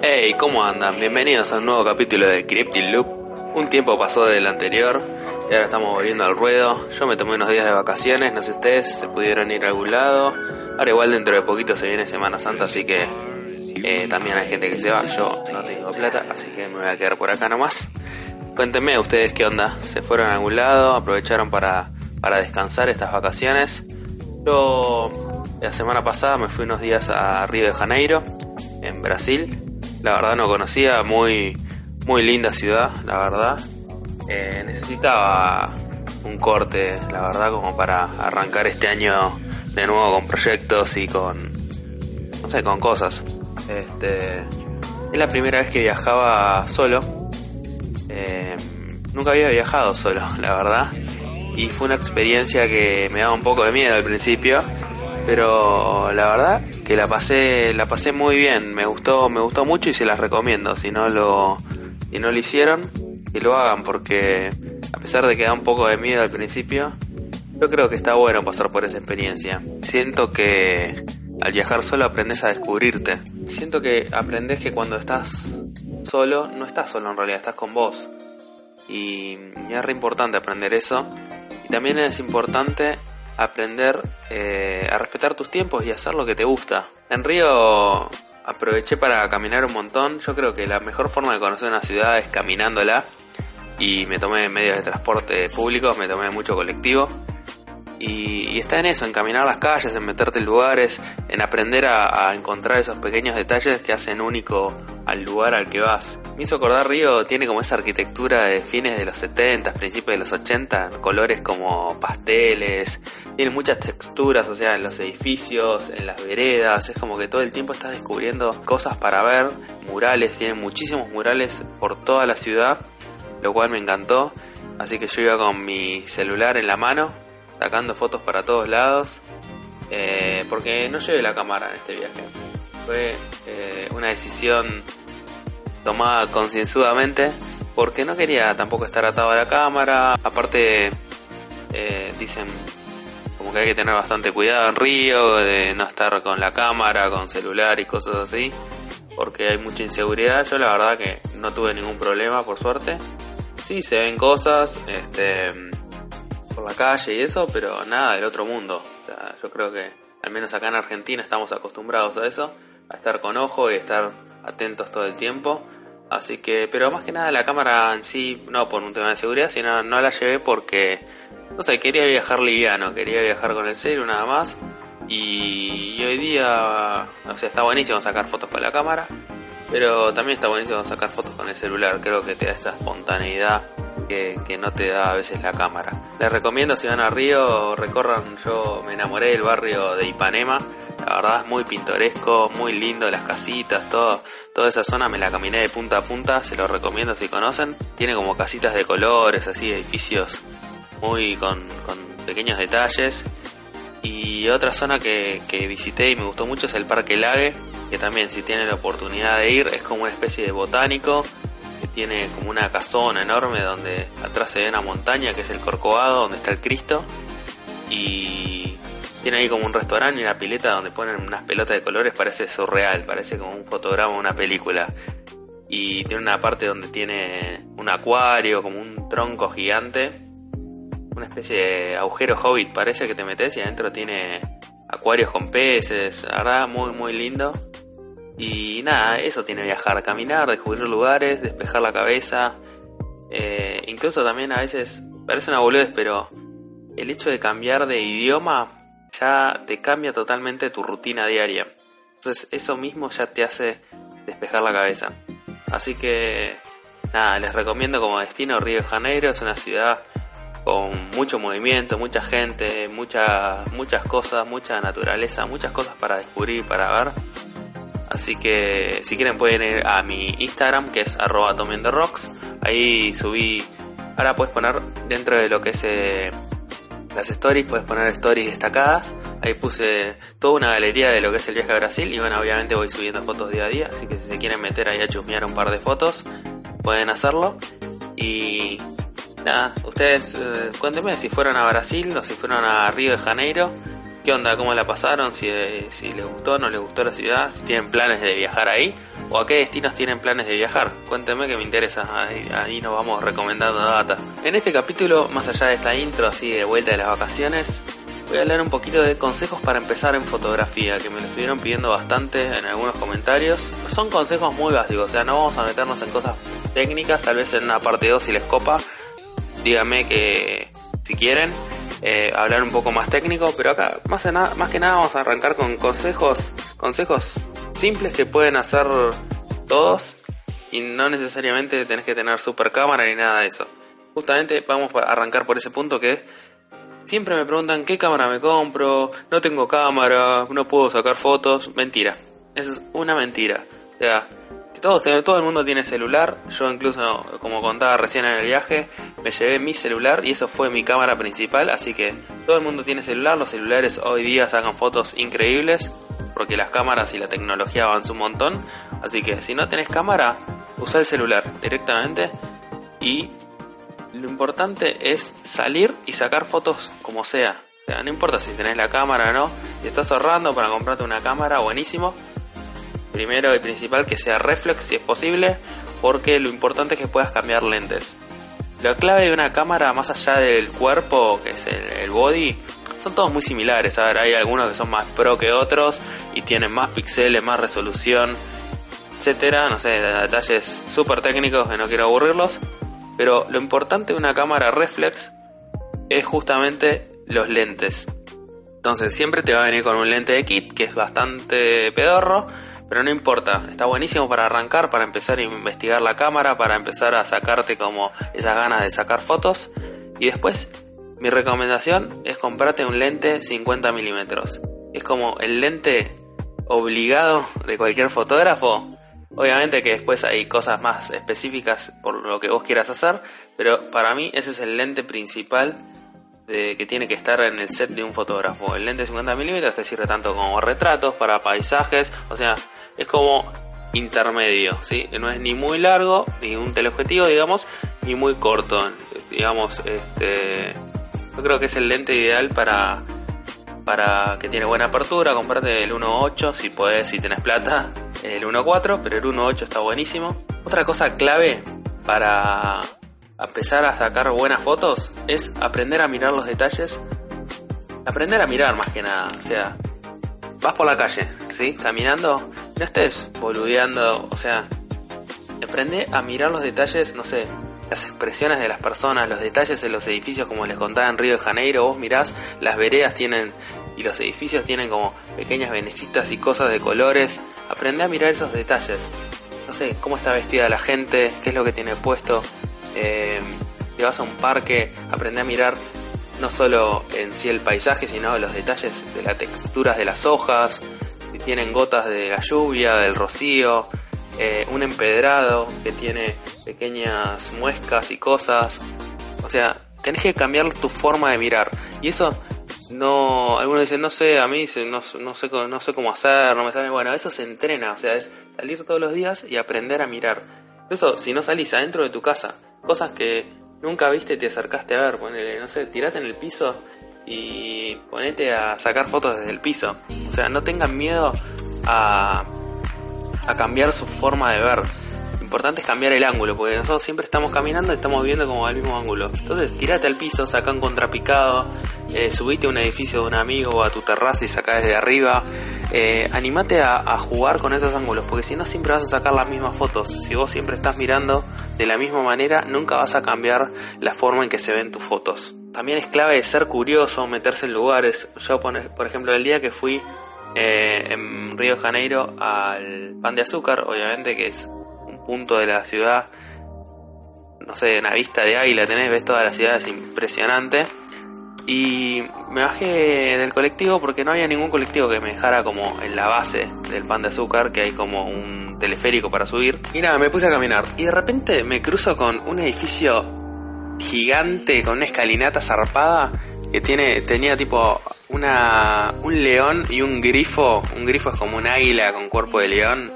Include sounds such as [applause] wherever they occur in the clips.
Hey, ¿cómo andan? Bienvenidos a un nuevo capítulo de Cryptic Loop. Un tiempo pasó del anterior y ahora estamos volviendo al ruedo. Yo me tomé unos días de vacaciones, no sé ustedes, se pudieron ir a algún lado. Ahora igual dentro de poquito se viene Semana Santa, así que eh, también hay gente que se va. Yo no tengo plata, así que me voy a quedar por acá nomás. Cuéntenme ustedes qué onda. ¿Se fueron a algún lado? ¿Aprovecharon para, para descansar estas vacaciones? Yo la semana pasada me fui unos días a Río de Janeiro, en Brasil. La verdad no conocía, muy, muy linda ciudad, la verdad. Eh, necesitaba un corte, la verdad, como para arrancar este año de nuevo con proyectos y con, no sé, con cosas. Este, es la primera vez que viajaba solo. Eh, nunca había viajado solo, [laughs] la verdad. Y fue una experiencia que me daba un poco de miedo al principio, pero la verdad que la pasé, la pasé muy bien. Me gustó, me gustó mucho y se las recomiendo. Si no lo, si no lo hicieron, que lo hagan porque a pesar de que da un poco de miedo al principio, yo creo que está bueno pasar por esa experiencia. Siento que al viajar solo aprendes a descubrirte. Siento que aprendes que cuando estás solo, no estás solo en realidad, estás con vos. Y es re importante aprender eso. Y también es importante aprender eh, a respetar tus tiempos y hacer lo que te gusta. En Río aproveché para caminar un montón. Yo creo que la mejor forma de conocer una ciudad es caminándola. Y me tomé medios de transporte públicos, me tomé mucho colectivo. Y, está en eso, en caminar las calles, en meterte en lugares, en aprender a, encontrar esos pequeños detalles que hacen único al lugar al que vas. Me hizo acordar Río, tiene como esa arquitectura de fines de los 70, principios de los 80, colores como pasteles, tiene muchas texturas, o sea, en los edificios, en las veredas, es como que todo el tiempo estás descubriendo cosas para ver, murales, tiene muchísimos murales por toda la ciudad, lo cual me encantó. Así que yo iba con mi celular en la mano, sacando fotos para todos lados, eh, porque no llevé la cámara en este viaje. Fue eh, una decisión tomada concienzudamente porque no quería tampoco estar atado a la cámara. Aparte, eh, dicen como que hay que tener bastante cuidado en Río, de no estar con la cámara, con celular y cosas así, porque hay mucha inseguridad. Yo la verdad que no tuve ningún problema, por suerte. Sí, se ven cosas, este por la calle y eso, pero nada del otro mundo. yo creo que al menos acá en Argentina estamos acostumbrados a eso, a estar con ojo y estar atentos todo el tiempo. Así que, pero más que nada la cámara en sí, no por un tema de seguridad, sino no la llevé porque, no sé, quería viajar liviano, quería viajar con el celu nada más. Y, hoy día, o sea, está buenísimo sacar fotos con la cámara, pero también está buenísimo sacar fotos con el celular, creo que te da esta espontaneidad que, no te da a veces la cámara. Les recomiendo si van a Río, recorran, yo me enamoré del barrio de Ipanema, la verdad es muy pintoresco, muy lindo, las casitas, todo, toda esa zona me la caminé de punta a punta, se lo recomiendo si conocen. Tiene como casitas de colores, así, edificios muy con, pequeños detalles. Y otra zona que, que visité y me gustó mucho es el Parque Lague, que también si tienen la oportunidad de ir es como una especie de botánico tiene como una casona enorme donde atrás se ve una montaña que es el Corcovado, donde está el Cristo. Y tiene ahí como un restaurante y una pileta donde ponen unas pelotas de colores, parece surreal, parece como un fotograma de una película. Y tiene una parte donde tiene un acuario, como un tronco gigante, una especie de agujero hobbit, parece que te metes y adentro tiene acuarios con peces, la verdad, muy, muy lindo. Y nada, eso tiene viajar, caminar, descubrir lugares, despejar la cabeza. Eh, incluso también a veces, parece una boludez, pero el hecho de cambiar de idioma ya te cambia totalmente tu rutina diaria. Entonces eso mismo ya te hace despejar la cabeza. Así que nada, les recomiendo como destino Río de Janeiro, es una ciudad con mucho movimiento, mucha gente, mucha, muchas cosas, mucha naturaleza, muchas cosas para descubrir, para ver. Así que si quieren pueden ir a mi Instagram que es arroba rocks. Ahí subí, ahora puedes poner dentro de lo que es eh, las stories, puedes poner stories destacadas. Ahí puse toda una galería de lo que es el viaje a Brasil y bueno, obviamente voy subiendo fotos día a día. Así que si se quieren meter ahí a chusmear un par de fotos, pueden hacerlo. Y nada, ustedes eh, cuéntenme si fueron a Brasil o si fueron a Río de Janeiro ¿Cómo la pasaron? Si, si les gustó, no les gustó la ciudad, si tienen planes de viajar ahí. o a qué destinos tienen planes de viajar. Cuéntenme que me interesa, ahí, ahí nos vamos recomendando data. En este capítulo, más allá de esta intro así de vuelta de las vacaciones, voy a hablar un poquito de consejos para empezar en fotografía, que me lo estuvieron pidiendo bastante en algunos comentarios. Son consejos muy básicos, o sea, no vamos a meternos en cosas técnicas, tal vez en una parte 2 si les copa, díganme que si quieren. Eh, hablar un poco más técnico, pero acá más, que nada vamos a arrancar con consejos, consejos simples que pueden hacer todos y no necesariamente tenés que tener super cámara ni nada de eso. Justamente vamos a arrancar por ese punto que siempre me preguntan qué cámara me compro, no tengo cámara, no puedo sacar fotos. Mentira, eso es una mentira. Todo, el mundo tiene celular. Yo incluso, como contaba recién en el viaje, me llevé mi celular y eso fue mi cámara principal. Así que todo el mundo tiene celular. Los celulares hoy día sacan fotos increíbles porque las cámaras y la tecnología avanzan un montón. Así que si no tenés cámara, usa el celular directamente y lo importante es salir y sacar fotos como sea. Sea, no importa si tenés la cámara o no. Si estás ahorrando para comprarte una cámara, buenísimo primero y principal que sea reflex si es posible, porque lo importante es que puedas cambiar lentes. La clave de una cámara, más allá del cuerpo, que es el, body, son todos muy similares. A ver, hay algunos que son más pro que otros y tienen más píxeles, más resolución, etcétera. No sé, detalles súper técnicos que no quiero aburrirlos. Pero lo importante de una cámara reflex es justamente los lentes. Entonces siempre te va a venir con un lente de kit que es bastante pedorro pero no importa, está buenísimo para arrancar, para empezar a investigar la cámara, para empezar a sacarte como esas ganas de sacar fotos. Y después, mi recomendación es comprarte un lente 50 milímetros. Es como el lente obligado de cualquier fotógrafo. Obviamente que después hay cosas más específicas por lo que vos quieras hacer, pero para mí ese es el lente principal que tiene que estar en el set de un fotógrafo. El lente 50 milímetros te sirve tanto como retratos, para paisajes, o sea, es como intermedio, ¿sí? No es ni muy largo, ni un teleobjetivo, digamos, ni muy corto, digamos, este, yo creo que es el lente ideal para para que tiene buena apertura, comprate el 1.8 si podés, si tenés plata, el 1.4, pero el 1.8 está buenísimo. Otra cosa clave para a sacar buenas fotos es aprender a mirar los detalles. Aprender a mirar más que nada. O sea, vas por la calle, ¿sí? Caminando, no estés boludeando. O sea, aprende a mirar los detalles, no sé, las expresiones de las personas, los detalles en los edificios, como les contaba en Río de Janeiro. Vos mirás, las veredas tienen y los edificios tienen como pequeñas venecitas y cosas de colores. Aprende a mirar esos detalles. No sé, cómo está vestida la gente, qué es lo que tiene puesto eh, vas a un parque, aprende a mirar no solo en sí el paisaje, sino los detalles de las texturas de las hojas, si tienen gotas de la lluvia, del rocío, eh, un empedrado que tiene pequeñas muescas y cosas. O sea, tenés que cambiar tu forma de mirar. Y eso no, algunos dicen, no sé, a mí no, no, sé, no sé cómo hacer, no me sale. Bueno, eso se entrena, o sea, es salir todos los días y aprender a mirar. Eso si no salís adentro de tu casa cosas que nunca viste y te acercaste a ver. Ponele, no sé, tirate en el piso y ponete a sacar fotos desde el piso. O sea, no tengan miedo a, cambiar su forma de ver. Lo importante es cambiar el ángulo, porque nosotros siempre estamos caminando y estamos viendo como al mismo ángulo. Entonces, tirate al piso, saca un contrapicado, eh, subite a un edificio de un amigo o a tu terraza y saca desde arriba. Eh, animate a, jugar con esos ángulos, porque si no siempre vas a sacar las mismas fotos. Si vos siempre estás mirando de la misma manera, nunca vas a cambiar la forma en que se ven tus fotos. También es clave ser curioso, meterse en lugares. Yo, por ejemplo, el día que fui eh, en Río de Janeiro al Pan de Azúcar, obviamente que es un punto de la ciudad, no sé, una vista de águila tenés, ves toda la ciudad, es impresionante. Y me bajé del colectivo porque no había ningún colectivo que me dejara como en la base del pan de azúcar, que hay como un teleférico para subir. Y nada, me puse a caminar. Y de repente me cruzo con un edificio gigante con una escalinata zarpada que tiene, tenía tipo una, un león y un grifo. Un grifo es como un águila con cuerpo de león.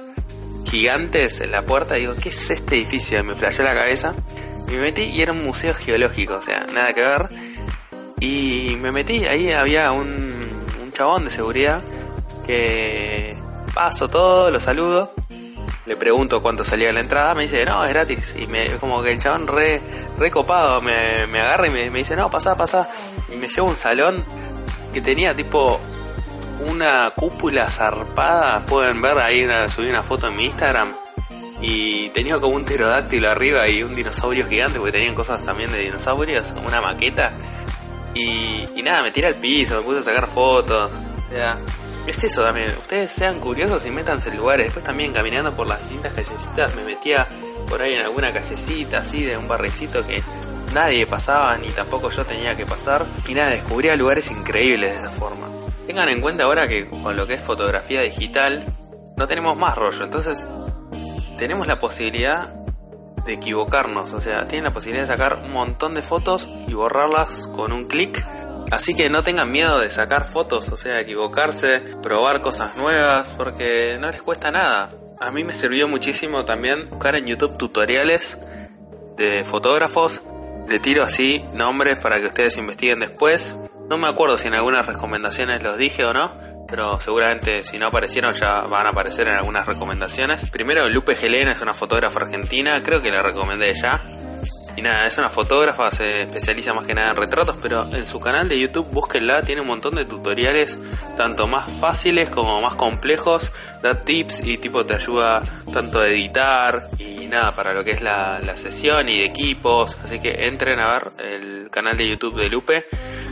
Gigantes en la puerta. Y digo, ¿qué es este edificio? Me flashó la cabeza. Y me metí y era un museo geológico, o sea, nada que ver y me metí, ahí había un, un chabón de seguridad que paso todo, lo saludo. le pregunto cuánto salía la entrada, me dice, no, es gratis. Y me, como que el chabón re, re copado me, me agarra y me, dice, no, pasá, pasá. Y me lleva un salón que tenía tipo una cúpula zarpada. Pueden ver ahí, subí una foto en mi Instagram. Y tenía como un pterodáctilo arriba y un dinosaurio gigante, porque tenían cosas también de dinosaurios, una maqueta. Y, y nada, me tiré al piso, me puse a sacar fotos. Sea, es eso también. Ustedes sean curiosos y métanse en lugares. Después también caminando por las lindas callecitas me metía por ahí en alguna callecita así de un barrecito que nadie pasaba ni tampoco yo tenía que pasar. Y nada, descubría lugares increíbles de esa forma. Tengan en cuenta ahora que con lo que es fotografía digital no tenemos más rollo. Entonces tenemos la posibilidad de equivocarnos. O sea, tienen la posibilidad de sacar un montón de fotos y borrarlas con un clic Así que no tengan miedo de sacar fotos, o sea, equivocarse, probar cosas nuevas, porque no les cuesta nada. A mí me sirvió muchísimo también buscar en YouTube tutoriales de fotógrafos. Le tiro así nombres para que ustedes investiguen después. No me acuerdo si en algunas recomendaciones los dije o no, pero seguramente si no aparecieron ya van a aparecer en algunas recomendaciones. Primero, Lupe Gelena es una fotógrafa argentina, creo que la recomendé ya. Y nada, es una fotógrafa, se especializa más que nada en retratos, pero en su canal de YouTube búsquenla, tiene un montón de tutoriales, tanto más fáciles como más complejos, da tips y tipo te ayuda tanto a editar y nada, para lo que es la, la sesión y de equipos, así que entren a ver el canal de YouTube de Lupe.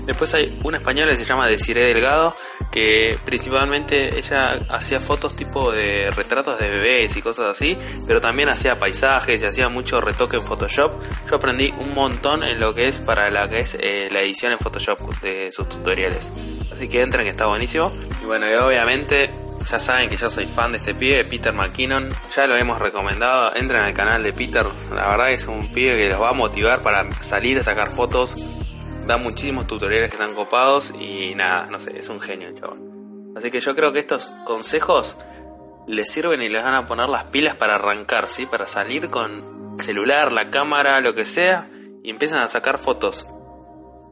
Después hay una española que se llama Desiree Delgado, que principalmente ella hacía fotos tipo de retratos de bebés y cosas así, pero también hacía paisajes y hacía mucho retoque en Photoshop. Yo aprendí un montón en lo que es para la que es eh, la edición en Photoshop de sus tutoriales. Así que entren que está buenísimo. Y bueno, obviamente ya saben que yo soy fan de este pibe, Peter McKinnon. Ya lo hemos recomendado. Entren al canal de Peter. La verdad es un pibe que los va a motivar para salir a sacar fotos da muchísimos tutoriales que están copados y nada, no sé, es un genio el chabón. Así que yo creo que estos consejos les sirven y les van a poner las pilas para arrancar, ¿sí? Para salir con celular, la cámara, lo que sea y empiezan a sacar fotos.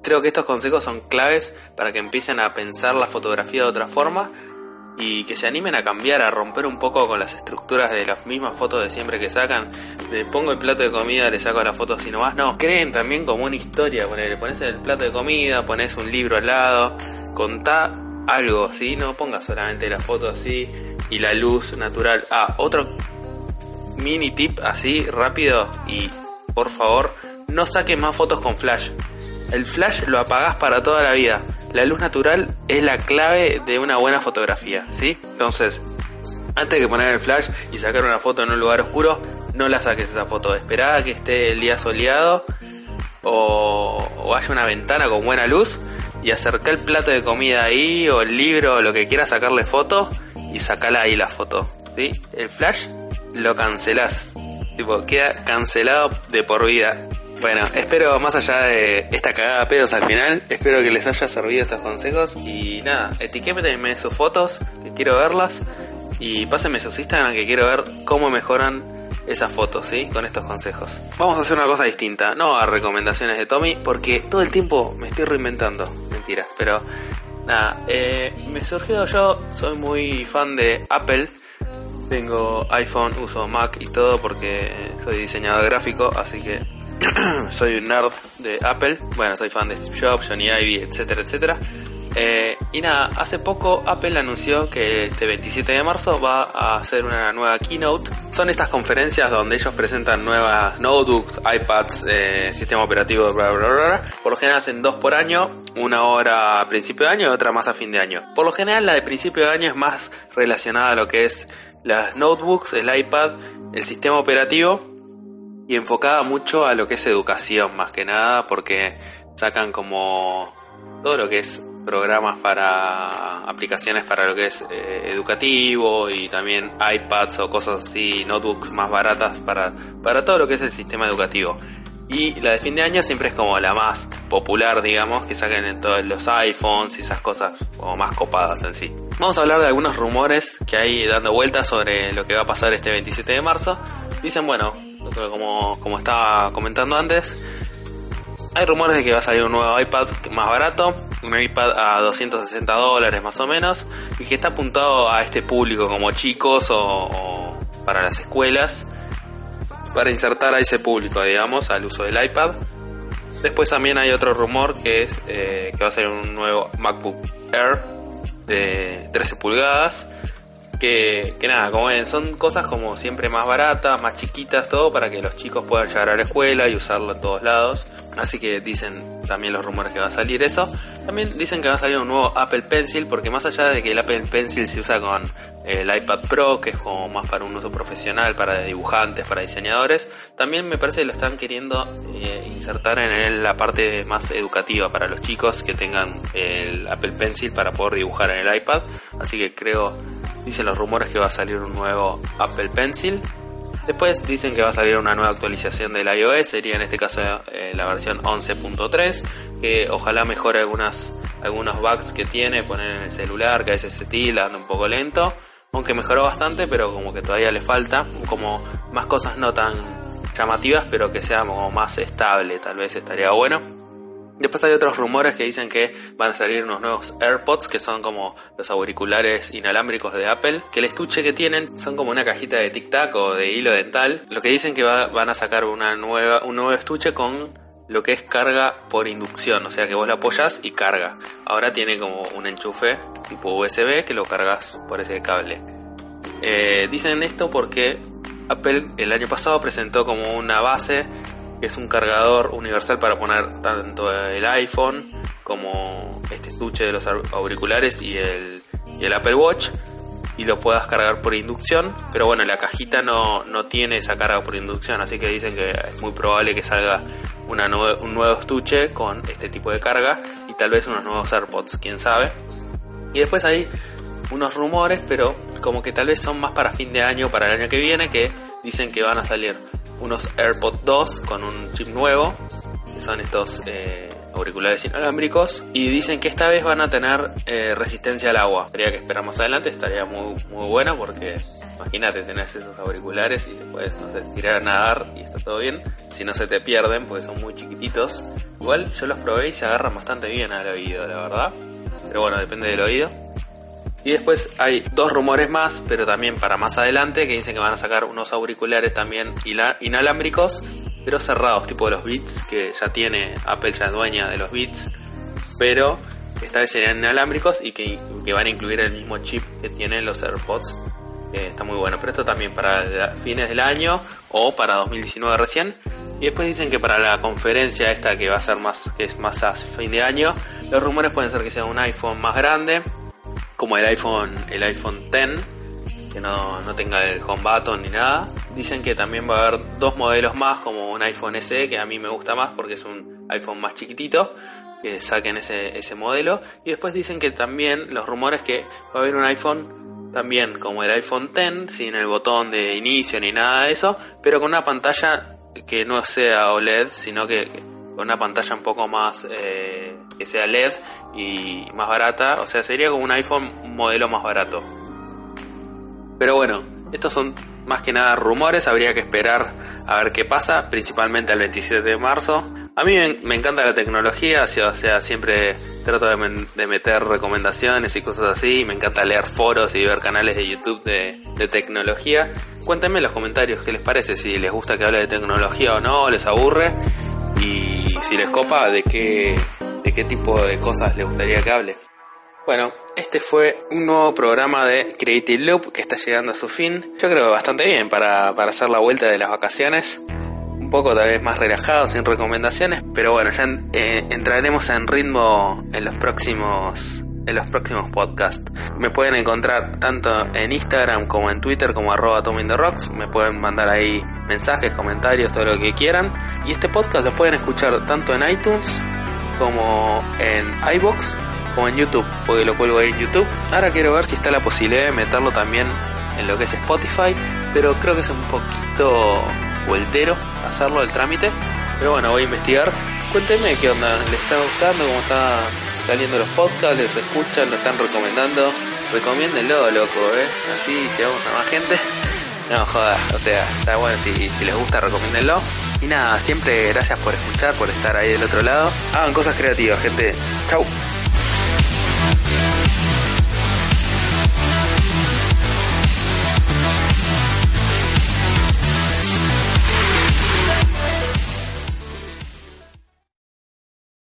Creo que estos consejos son claves para que empiecen a pensar la fotografía de otra forma y que se animen a cambiar, a romper un poco con las estructuras de las mismas fotos de siempre que sacan. De pongo el plato de comida, le saco la foto así nomás. No, creen también como una historia. Le pones el plato de comida, pones un libro al lado, contá algo, ¿sí? No pongas solamente la foto así y la luz natural. Ah, otro mini tip así rápido y por favor, no saques más fotos con flash. El flash lo apagás para toda la vida la luz natural es la clave de una buena fotografía, ¿sí? Entonces, antes de poner el flash y sacar una foto en un lugar oscuro, no la saques esa foto. Esperá que esté el día soleado o, haya una ventana con buena luz y acerca el plato de comida ahí o el libro o lo que quieras sacarle foto y sacala ahí la foto. ¿sí? El flash lo cancelás. Tipo, queda cancelado de por vida. Bueno, espero más allá de esta cagada de pedos al final, espero que les haya servido estos consejos. Y nada, etiquétenme sus fotos, que quiero verlas. Y pásenme sus Instagram que quiero ver cómo mejoran esas fotos, ¿sí? Con estos consejos. Vamos a hacer una cosa distinta, no a recomendaciones de Tommy, porque todo el tiempo me estoy reinventando, mentira, pero nada, eh, me surgió yo, soy muy fan de Apple, tengo iPhone, uso Mac y todo porque soy diseñador gráfico, así que [clears throat] soy un nerd de Apple, bueno, soy fan de Steve Jobs, Johnny Ivy, etcétera, etcétera. Eh, y nada, hace poco Apple anunció que este 27 de marzo va a hacer una nueva keynote. Son estas conferencias donde ellos presentan nuevas notebooks, iPads, eh, sistema operativo, bla, bla, bla, Por lo general hacen dos por año, una hora a principio de año y otra más a fin de año. Por lo general la de principio de año es más relacionada a lo que es las notebooks, el iPad, el sistema operativo y enfocada mucho a lo que es educación más que nada porque sacan como todo lo que es programas para aplicaciones para lo que es eh, educativo y también iPads o cosas así, notebooks más baratas para, para todo lo que es el sistema educativo. Y la de fin de año siempre es como la más popular, digamos, que saquen en todos los iPhones y esas cosas como más copadas en sí. Vamos a hablar de algunos rumores que hay dando vueltas sobre lo que va a pasar este 27 de marzo. Dicen, bueno, como, como estaba comentando antes, hay rumores de que va a salir un nuevo iPad más barato, un iPad a 260 dólares más o menos, y que está apuntado a este público como chicos o, para las escuelas, para insertar a ese público, digamos, al uso del iPad. Después también hay otro rumor que es eh, que va a ser un nuevo MacBook Air de 13 pulgadas que, nada, como ven, son cosas como siempre más baratas, más chiquitas, todo para que los chicos puedan llegar a la escuela y usarlo en todos lados. Así que dicen también los rumores que va a salir eso. También dicen que va a salir un nuevo Apple Pencil, porque más allá de que el Apple Pencil se usa con el iPad Pro, que es como más para un uso profesional, para dibujantes, para diseñadores, también me parece que lo están queriendo eh, insertar en la parte más educativa para los chicos que tengan el Apple Pencil para poder dibujar en el iPad. Así que creo Dicen los rumores que va a salir un nuevo Apple Pencil. Después dicen que va a salir una nueva actualización del iOS, sería en este caso eh, la versión 11.3, que ojalá mejore algunas, algunos bugs que tiene, poner en el celular, que a veces se tila, anda un poco lento, aunque mejoró bastante, pero como que todavía le falta, como más cosas no tan llamativas, pero que sea como más estable, tal vez estaría bueno. Después hay otros rumores que dicen que van a salir unos nuevos AirPods, que son como los auriculares inalámbricos de Apple, que el estuche que tienen son como una cajita de tic-tac o de hilo dental. Lo que dicen que van a sacar una nueva, un nuevo estuche con lo que es carga por inducción, o sea que vos la apoyas y carga. Ahora tiene como un enchufe tipo USB que lo cargas por ese cable. Eh, dicen esto porque Apple el año pasado presentó como una base es un cargador universal para poner tanto el iPhone como este estuche de los auriculares y el, el Apple Watch y lo puedas cargar por inducción, pero bueno, la cajita no, no tiene esa carga por inducción, así que dicen que es muy probable que salga un nuevo estuche con este tipo de carga y tal vez unos nuevos AirPods, quién sabe. Y después hay unos rumores, pero como que tal vez son más para fin de año, para el año que viene, que dicen que van a salir unos AirPods 2 con un chip nuevo, son estos eh, auriculares inalámbricos, y dicen que esta vez van a tener eh, resistencia al agua. Sería que esperamos adelante, estaría muy, muy bueno porque imagínate, tenés esos auriculares y después, no sé, tirar a nadar y está todo bien. Si no se te pierden, porque son muy chiquititos. Igual yo los probé y se agarran bastante bien al oído, la verdad. Pero bueno, depende del oído. Y después hay dos rumores más, pero también para más adelante, que dicen que van a sacar unos auriculares también inalámbricos, pero cerrados, tipo los Beats, que ya tiene Apple, ya dueña de los Beats, pero esta vez serían inalámbricos y que, van a incluir el mismo chip que tienen los AirPods. está muy bueno, pero esto también para fines del año o para 2019 recién. Y después dicen que para la conferencia esta que va a ser más, que es más a fin de año, los rumores pueden ser que sea un iPhone más grande, como el iPhone, el iPhone X, que no, tenga el home button ni nada. Dicen que también va a haber dos modelos más, como un iPhone SE, que a mí me gusta más porque es un iPhone más chiquitito, que saquen ese, ese modelo. Y después dicen que también los rumores que va a haber un iPhone también como el iPhone X, sin el botón de inicio ni nada de eso, pero con una pantalla que no sea OLED, sino que, con una pantalla un poco más eh, que sea LED y más barata, o sea, sería como un iPhone modelo más barato. Pero bueno, estos son más que nada rumores, habría que esperar a ver qué pasa, principalmente el 27 de marzo. A mí me, encanta la tecnología, o sea, siempre trato de, meter recomendaciones y cosas así, me encanta leer foros y ver canales de YouTube de, de tecnología. Cuéntenme en los comentarios qué les parece, si les gusta que hable de tecnología o no, les aburre y si les copa de qué de qué tipo de cosas le gustaría que hable. Bueno, este fue un nuevo programa de Creative Loop que está llegando a su fin. Yo creo que bastante bien para, hacer la vuelta de las vacaciones. Un poco tal vez más relajado, sin recomendaciones, pero bueno, ya eh, entraremos en ritmo en los próximos en los próximos podcasts. Me pueden encontrar tanto en Instagram como en Twitter como arroba Rocks. Me pueden mandar ahí mensajes, comentarios, todo lo que quieran. Y este podcast lo pueden escuchar tanto en iTunes como en iBox o en YouTube, porque lo cuelgo ahí en YouTube. Ahora quiero ver si está la posibilidad de meterlo también en lo que es Spotify, pero creo que es un poquito vueltero hacerlo el trámite. Pero bueno, voy a investigar. Cuéntenme qué onda, ¿les está gustando? ¿Cómo está saliendo los podcasts? ¿Les escuchan? ¿Lo están recomendando? Recomiéndenlo, loco, ¿eh? Así llegamos a más gente. [laughs] No, joda, o sea, está bueno, si, si les gusta, recomiéndenlo. Y nada, siempre gracias por escuchar, por estar ahí del otro lado. Hagan cosas creativas, gente. Chau.